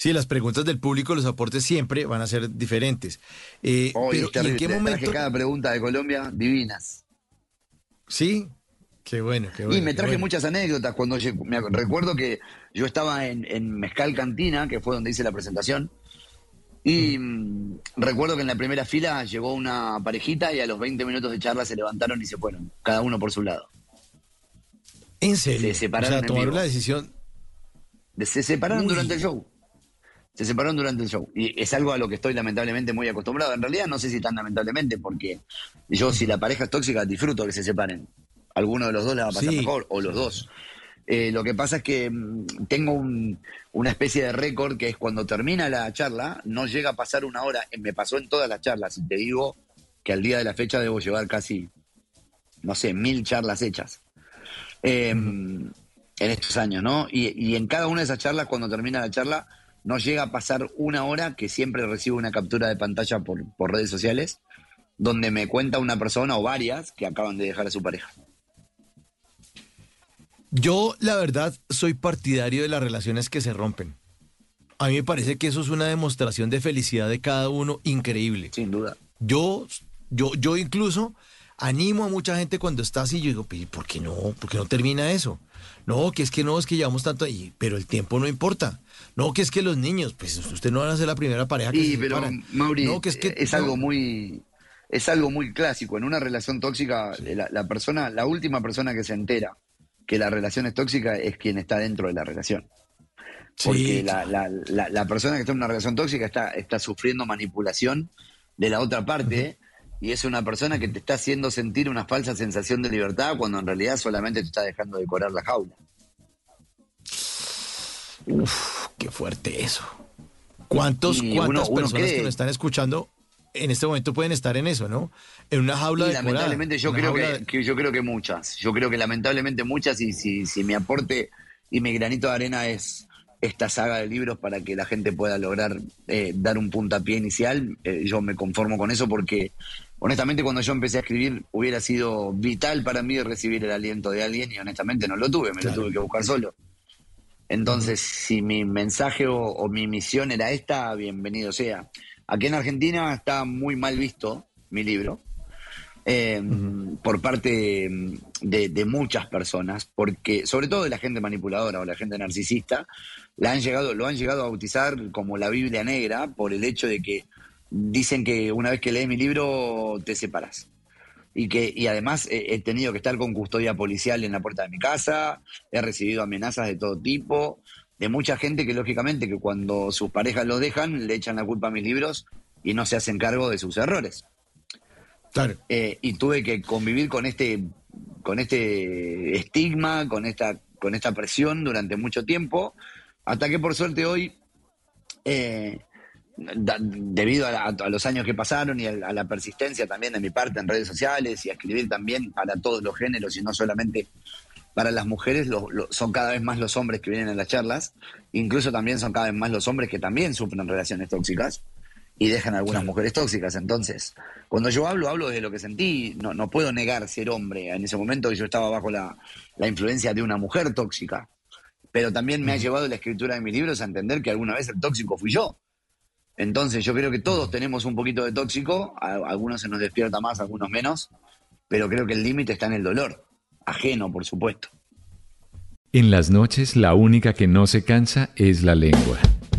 Sí, las preguntas del público, los aportes siempre van a ser diferentes. Eh, pero ¿en qué momento? cada pregunta de Colombia divinas. Sí, qué bueno, qué bueno. Y me traje muchas anécdotas cuando me recuerdo que yo estaba en, Mezcal Cantina, que fue donde hice la presentación, y mm, recuerdo que en la primera fila llegó una parejita y a los 20 minutos de charla se levantaron y se fueron, cada uno por su lado. ¿En serio? Se separaron. O sea, tomaron la decisión. Se separaron durante el show. Se separaron durante el show. Y es algo a lo que estoy lamentablemente muy acostumbrado. En realidad no sé si tan lamentablemente, porque yo si la pareja es tóxica disfruto que se separen. Alguno de los dos le va a pasar mejor, o los dos. Eh, lo que pasa es que mm, tengo una especie de récord que es cuando termina la charla, no llega a pasar una hora. Me pasó en todas las charlas y te digo que al día de la fecha debo llevar casi, no sé, mil charlas hechas. Em, en estos años, ¿no? Y, en cada una de esas charlas, cuando termina la charla, no llega a pasar una hora que siempre recibo una captura de pantalla por, por redes sociales, donde me cuenta una persona o varias que acaban de dejar a su pareja. Yo, la verdad, soy partidario de las relaciones que se rompen. A mí me parece que eso es una demostración de felicidad de cada uno increíble. Sin duda. Yo, yo, yo incluso animo a mucha gente cuando está así, yo digo, ¿por qué no? ¿Por qué no termina eso? No, que es que no, es que llevamos tanto ahí, pero el tiempo no importa. No, que es que los niños, pues usted no van a ser la primera pareja que sí, pero Mauri, no, que es, que, es algo muy es algo muy clásico. En una relación tóxica, la, persona, la última persona que se entera que la relación es tóxica es quien está dentro de la relación. Porque la, la, persona que está en una relación tóxica está, está sufriendo manipulación de la otra parte y es una persona que te está haciendo sentir una falsa sensación de libertad cuando en realidad solamente te está dejando decorar la jaula. Uf, qué fuerte eso. ¿Cuántos, ¿Cuántas personas que nos están escuchando en este momento pueden estar en eso, ¿no? En una jaula de Lamentablemente yo creo que, yo creo que muchas. Yo creo que lamentablemente muchas y si, si mi aporte y mi granito de arena es esta saga de libros para que la gente pueda lograr eh, dar un puntapié inicial, eh, yo me conformo con eso porque honestamente cuando yo empecé a escribir hubiera sido vital para mí recibir el aliento de alguien y honestamente no lo tuve, me lo tuve que buscar solo. Entonces, si mi mensaje o, mi misión era esta, bienvenido sea. Aquí en Argentina está muy mal visto mi libro. Eh, por parte de, de, muchas personas, porque sobre todo de la gente manipuladora o la gente narcisista, la han llegado, lo han llegado a bautizar como la Biblia negra por el hecho de que dicen que una vez que lees mi libro te separas. Y que y además he, tenido que estar con custodia policial en la puerta de mi casa, he recibido amenazas de todo tipo, de mucha gente que lógicamente que cuando sus parejas lo dejan le echan la culpa a mis libros y no se hacen cargo de sus errores. Claro. Eh, y tuve que convivir con este con este estigma, con esta con esta presión durante mucho tiempo, hasta que por suerte hoy eh, debido a, los años que pasaron y a, la persistencia también de mi parte en redes sociales y a escribir también para todos los géneros y no solamente para las mujeres, son cada vez más los hombres que vienen a las charlas, incluso también son cada vez más los hombres que también sufren relaciones tóxicas y dejan algunas mujeres tóxicas. Entonces, cuando yo hablo, hablo de lo que sentí, no, no puedo negar ser hombre. En ese momento yo estaba bajo la, la influencia de una mujer tóxica, pero también me ha llevado la escritura de mis libros a entender que alguna vez el tóxico fui yo entonces yo creo que todos tenemos un poquito de tóxico, algunos se nos despierta más, algunos menos, pero creo que el límite está en el dolor, ajeno por supuesto. En las noches la única que no se cansa es la lengua.